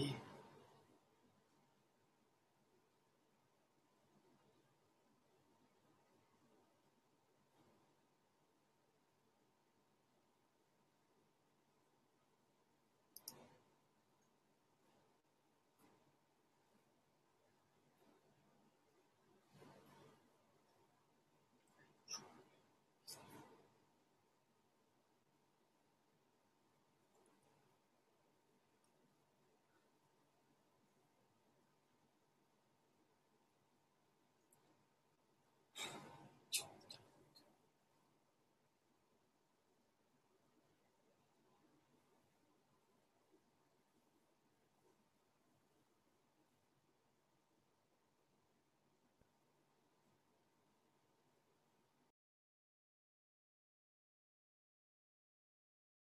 Yeah.